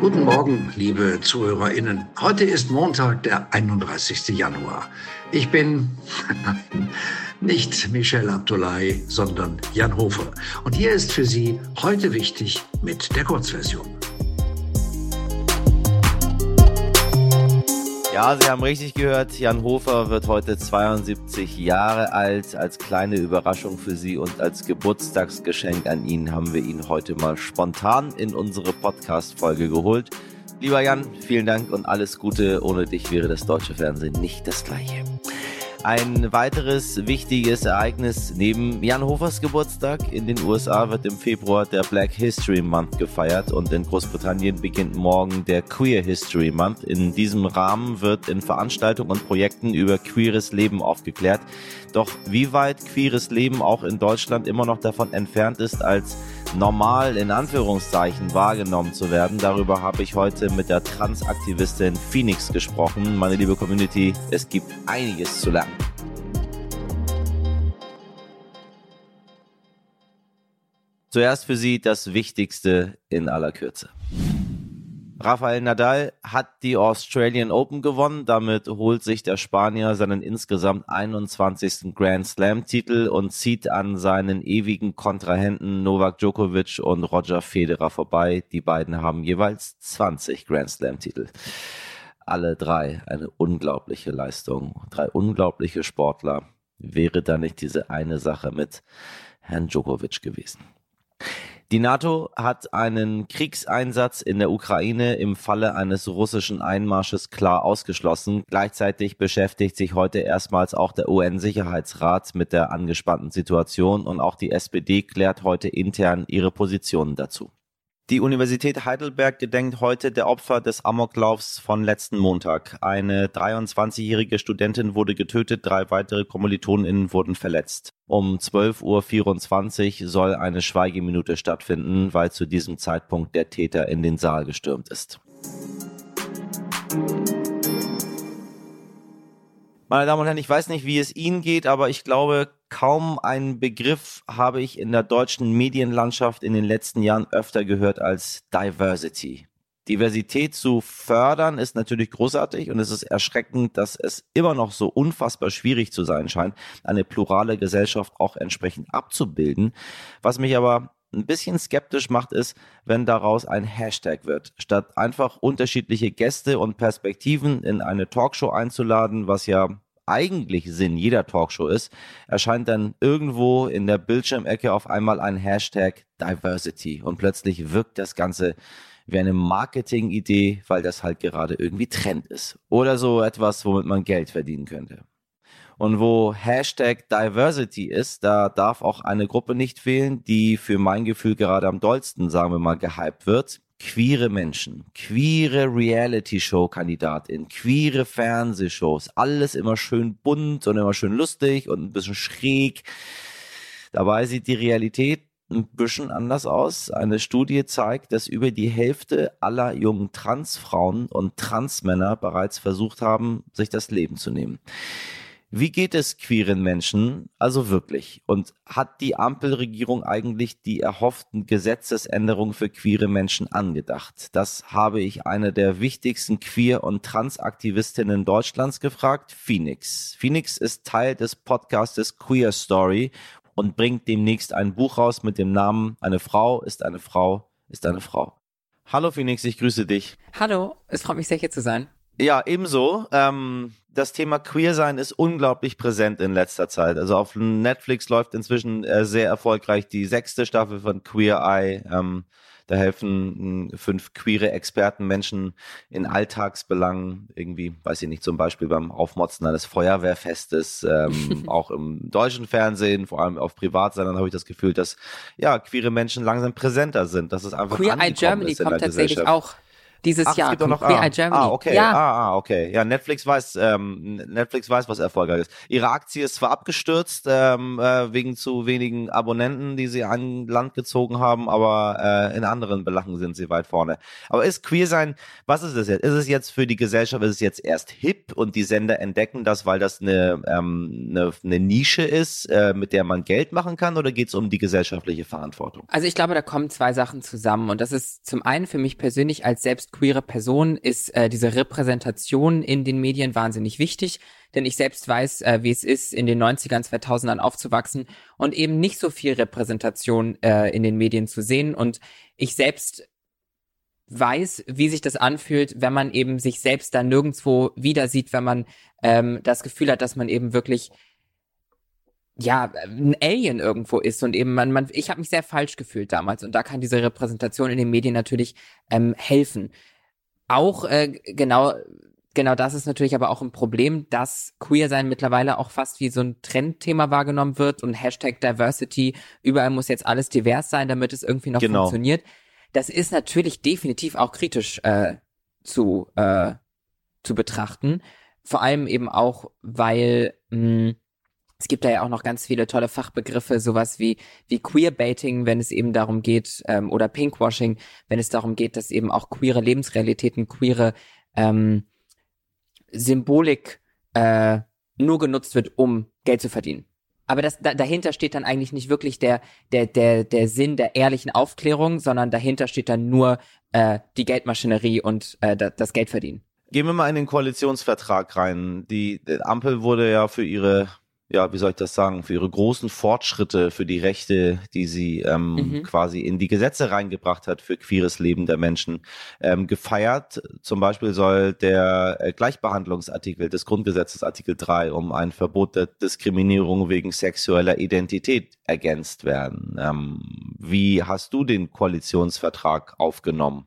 Guten Morgen, liebe ZuhörerInnen. Heute ist Montag, der 31. Januar. Ich bin nicht Michel Abdullahi, sondern Jan Hofer. Und hier ist für Sie heute wichtig mit der Kurzversion. Ja, Sie haben richtig gehört, Jan Hofer wird heute 72 Jahre alt. Als kleine Überraschung für Sie und als Geburtstagsgeschenk an ihn haben wir ihn heute mal spontan in unsere Podcast-Folge geholt. Lieber Jan, vielen Dank und alles Gute. Ohne dich wäre das deutsche Fernsehen nicht das gleiche. Ein weiteres wichtiges Ereignis neben Jan Hofers Geburtstag in den USA wird im Februar der Black History Month gefeiert und in Großbritannien beginnt morgen der Queer History Month. In diesem Rahmen wird in Veranstaltungen und Projekten über queeres Leben aufgeklärt. Doch wie weit queeres Leben auch in Deutschland immer noch davon entfernt ist, als normal in Anführungszeichen wahrgenommen zu werden. Darüber habe ich heute mit der Transaktivistin Phoenix gesprochen. Meine liebe Community, es gibt einiges zu lernen. Zuerst für Sie das Wichtigste in aller Kürze. Rafael Nadal hat die Australian Open gewonnen. Damit holt sich der Spanier seinen insgesamt 21. Grand Slam Titel und zieht an seinen ewigen Kontrahenten Novak Djokovic und Roger Federer vorbei. Die beiden haben jeweils 20 Grand Slam Titel. Alle drei eine unglaubliche Leistung. Drei unglaubliche Sportler. Wäre da nicht diese eine Sache mit Herrn Djokovic gewesen. Die NATO hat einen Kriegseinsatz in der Ukraine im Falle eines russischen Einmarsches klar ausgeschlossen. Gleichzeitig beschäftigt sich heute erstmals auch der UN-Sicherheitsrat mit der angespannten Situation und auch die SPD klärt heute intern ihre Positionen dazu. Die Universität Heidelberg gedenkt heute der Opfer des Amoklaufs von letzten Montag. Eine 23-jährige Studentin wurde getötet, drei weitere KommilitonInnen wurden verletzt. Um 12.24 Uhr soll eine Schweigeminute stattfinden, weil zu diesem Zeitpunkt der Täter in den Saal gestürmt ist. Meine Damen und Herren, ich weiß nicht, wie es Ihnen geht, aber ich glaube, kaum einen Begriff habe ich in der deutschen Medienlandschaft in den letzten Jahren öfter gehört als Diversity. Diversität zu fördern ist natürlich großartig und es ist erschreckend, dass es immer noch so unfassbar schwierig zu sein scheint, eine plurale Gesellschaft auch entsprechend abzubilden. Was mich aber ein bisschen skeptisch macht, ist, wenn daraus ein Hashtag wird. Statt einfach unterschiedliche Gäste und Perspektiven in eine Talkshow einzuladen, was ja eigentlich Sinn jeder Talkshow ist, erscheint dann irgendwo in der Bildschirmecke auf einmal ein Hashtag Diversity und plötzlich wirkt das Ganze wie eine Marketingidee, weil das halt gerade irgendwie Trend ist. Oder so etwas, womit man Geld verdienen könnte. Und wo Hashtag Diversity ist, da darf auch eine Gruppe nicht fehlen, die für mein Gefühl gerade am dollsten, sagen wir mal, gehypt wird. Queere Menschen, queere Reality-Show-Kandidatin, queere Fernsehshows, alles immer schön bunt und immer schön lustig und ein bisschen schräg. Dabei sieht die Realität ein bisschen anders aus. Eine Studie zeigt, dass über die Hälfte aller jungen Transfrauen und Transmänner bereits versucht haben, sich das Leben zu nehmen. Wie geht es queeren Menschen also wirklich? Und hat die Ampelregierung eigentlich die erhofften Gesetzesänderungen für queere Menschen angedacht? Das habe ich eine der wichtigsten Queer- und Transaktivistinnen Deutschlands gefragt, Phoenix. Phoenix ist Teil des Podcastes Queer Story und bringt demnächst ein Buch raus mit dem Namen Eine Frau ist eine Frau ist eine Frau. Hallo Phoenix, ich grüße dich. Hallo, es freut mich sehr hier zu sein. Ja, ebenso. Ähm, das Thema Queer sein ist unglaublich präsent in letzter Zeit. Also auf Netflix läuft inzwischen äh, sehr erfolgreich die sechste Staffel von Queer Eye. Ähm, da helfen fünf queere Experten Menschen in Alltagsbelangen, irgendwie, weiß ich nicht, zum Beispiel beim Aufmotzen eines Feuerwehrfestes, ähm, auch im deutschen Fernsehen, vor allem auf Privatsendern habe ich das Gefühl, dass ja queere Menschen langsam präsenter sind. Das ist einfach Queer Eye Germany kommt tatsächlich auch dieses Ach, Jahr. Es gibt noch, ah, Germany. Ah, okay. Ja. Ah, ah, okay. Ja, Netflix weiß, ähm, Netflix weiß, was erfolgreich ist. Ihre Aktie ist zwar abgestürzt ähm, äh, wegen zu wenigen Abonnenten, die sie an Land gezogen haben, aber äh, in anderen Belangen sind sie weit vorne. Aber ist Queer sein, was ist es jetzt? Ist es jetzt für die Gesellschaft, ist es jetzt erst hip und die Sender entdecken das, weil das eine, ähm, eine, eine Nische ist, äh, mit der man Geld machen kann, oder geht es um die gesellschaftliche Verantwortung? Also ich glaube, da kommen zwei Sachen zusammen und das ist zum einen für mich persönlich als selbst queere Person ist äh, diese Repräsentation in den Medien wahnsinnig wichtig, denn ich selbst weiß, äh, wie es ist, in den 90ern, 2000ern aufzuwachsen und eben nicht so viel Repräsentation äh, in den Medien zu sehen. Und ich selbst weiß, wie sich das anfühlt, wenn man eben sich selbst da nirgendwo wieder sieht, wenn man ähm, das Gefühl hat, dass man eben wirklich ja, ein Alien irgendwo ist und eben man, man ich habe mich sehr falsch gefühlt damals und da kann diese Repräsentation in den Medien natürlich ähm, helfen. Auch äh, genau genau das ist natürlich aber auch ein Problem, dass Queer sein mittlerweile auch fast wie so ein Trendthema wahrgenommen wird und Hashtag Diversity, überall muss jetzt alles divers sein, damit es irgendwie noch genau. funktioniert. Das ist natürlich definitiv auch kritisch äh, zu, äh, zu betrachten. Vor allem eben auch, weil mh, es gibt da ja auch noch ganz viele tolle Fachbegriffe, sowas wie, wie Queerbaiting, wenn es eben darum geht, ähm, oder Pinkwashing, wenn es darum geht, dass eben auch queere Lebensrealitäten, queere ähm, Symbolik äh, nur genutzt wird, um Geld zu verdienen. Aber das, da, dahinter steht dann eigentlich nicht wirklich der, der, der, der Sinn der ehrlichen Aufklärung, sondern dahinter steht dann nur äh, die Geldmaschinerie und äh, das Geld verdienen. Gehen wir mal in den Koalitionsvertrag rein. Die, die Ampel wurde ja für ihre ja, wie soll ich das sagen, für ihre großen Fortschritte, für die Rechte, die sie ähm, mhm. quasi in die Gesetze reingebracht hat für queeres Leben der Menschen, ähm, gefeiert. Zum Beispiel soll der äh, Gleichbehandlungsartikel des Grundgesetzes Artikel 3 um ein Verbot der Diskriminierung wegen sexueller Identität ergänzt werden. Ähm, wie hast du den Koalitionsvertrag aufgenommen?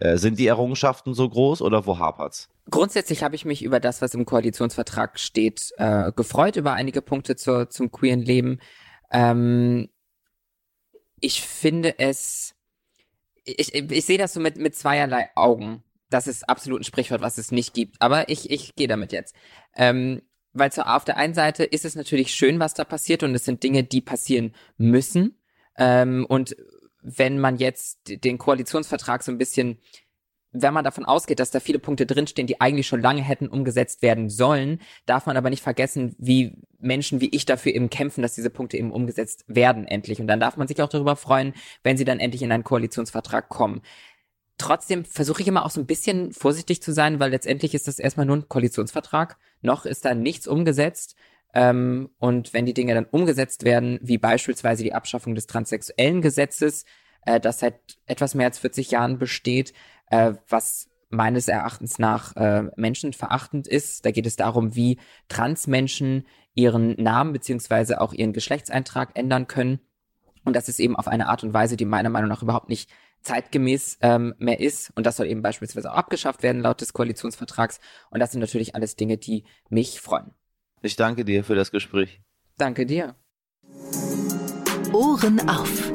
Äh, sind die Errungenschaften so groß oder wo hapert's? Grundsätzlich habe ich mich über das, was im Koalitionsvertrag steht, äh, gefreut, über einige Punkte zur, zum queeren Leben. Ähm, ich finde es, ich, ich, sehe das so mit, mit zweierlei Augen. Das ist absolut ein Sprichwort, was es nicht gibt. Aber ich, ich gehe damit jetzt. Ähm, weil so auf der einen Seite ist es natürlich schön, was da passiert und es sind Dinge, die passieren müssen. Ähm, und wenn man jetzt den Koalitionsvertrag so ein bisschen wenn man davon ausgeht, dass da viele Punkte drinstehen, die eigentlich schon lange hätten umgesetzt werden sollen, darf man aber nicht vergessen, wie Menschen wie ich dafür eben kämpfen, dass diese Punkte eben umgesetzt werden endlich. Und dann darf man sich auch darüber freuen, wenn sie dann endlich in einen Koalitionsvertrag kommen. Trotzdem versuche ich immer auch so ein bisschen vorsichtig zu sein, weil letztendlich ist das erstmal nur ein Koalitionsvertrag. Noch ist da nichts umgesetzt. Ähm, und wenn die Dinge dann umgesetzt werden, wie beispielsweise die Abschaffung des transsexuellen Gesetzes, äh, das seit etwas mehr als 40 Jahren besteht, äh, was meines Erachtens nach äh, menschenverachtend ist. Da geht es darum, wie Transmenschen ihren Namen beziehungsweise auch ihren Geschlechtseintrag ändern können. Und das ist eben auf eine Art und Weise, die meiner Meinung nach überhaupt nicht zeitgemäß ähm, mehr ist. Und das soll eben beispielsweise auch abgeschafft werden laut des Koalitionsvertrags. Und das sind natürlich alles Dinge, die mich freuen. Ich danke dir für das Gespräch. Danke dir. Ohren auf.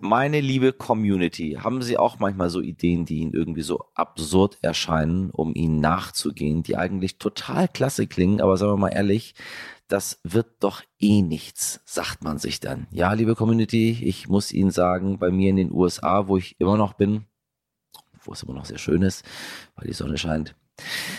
Meine liebe Community, haben Sie auch manchmal so Ideen, die Ihnen irgendwie so absurd erscheinen, um ihnen nachzugehen, die eigentlich total klasse klingen, aber sagen wir mal ehrlich, das wird doch eh nichts, sagt man sich dann. Ja, liebe Community, ich muss Ihnen sagen, bei mir in den USA, wo ich immer noch bin, wo es immer noch sehr schön ist, weil die Sonne scheint,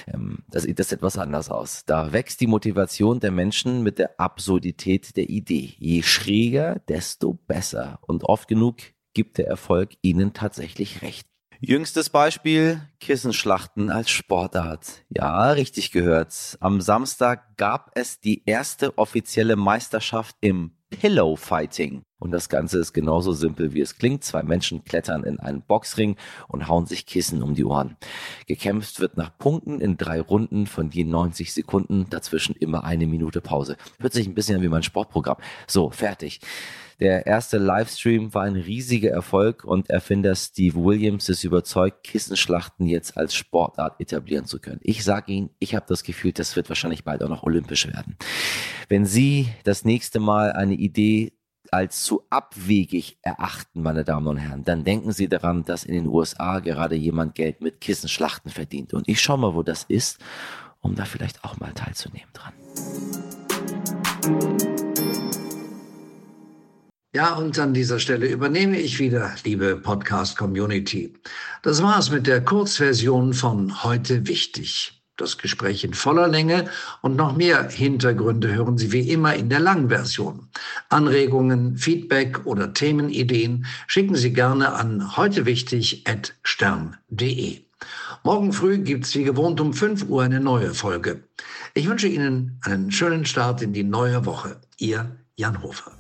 ähm, da sieht das etwas anders aus. Da wächst die Motivation der Menschen mit der Absurdität der Idee. Je schräger, desto besser. Und oft genug gibt der Erfolg ihnen tatsächlich recht. Jüngstes Beispiel, Kissenschlachten als Sportart. Ja, richtig gehört. Am Samstag gab es die erste offizielle Meisterschaft im Pillow Fighting. Und das Ganze ist genauso simpel, wie es klingt. Zwei Menschen klettern in einen Boxring und hauen sich Kissen um die Ohren. Gekämpft wird nach Punkten in drei Runden von je 90 Sekunden, dazwischen immer eine Minute Pause. Hört sich ein bisschen wie mein Sportprogramm. So, fertig. Der erste Livestream war ein riesiger Erfolg und Erfinder Steve Williams ist überzeugt, Kissenschlachten jetzt als Sportart etablieren zu können. Ich sage Ihnen, ich habe das Gefühl, das wird wahrscheinlich bald auch noch olympisch werden. Wenn Sie das nächste Mal eine Idee als zu abwegig erachten, meine Damen und Herren, dann denken Sie daran, dass in den USA gerade jemand Geld mit Kissenschlachten verdient. Und ich schaue mal, wo das ist, um da vielleicht auch mal teilzunehmen dran. Ja, und an dieser Stelle übernehme ich wieder, liebe Podcast-Community. Das war's mit der Kurzversion von Heute Wichtig. Das Gespräch in voller Länge und noch mehr Hintergründe hören Sie wie immer in der Langversion. Anregungen, Feedback oder Themenideen schicken Sie gerne an heutewichtig.stern.de. Morgen früh gibt's wie gewohnt um 5 Uhr eine neue Folge. Ich wünsche Ihnen einen schönen Start in die neue Woche. Ihr Jan Hofer.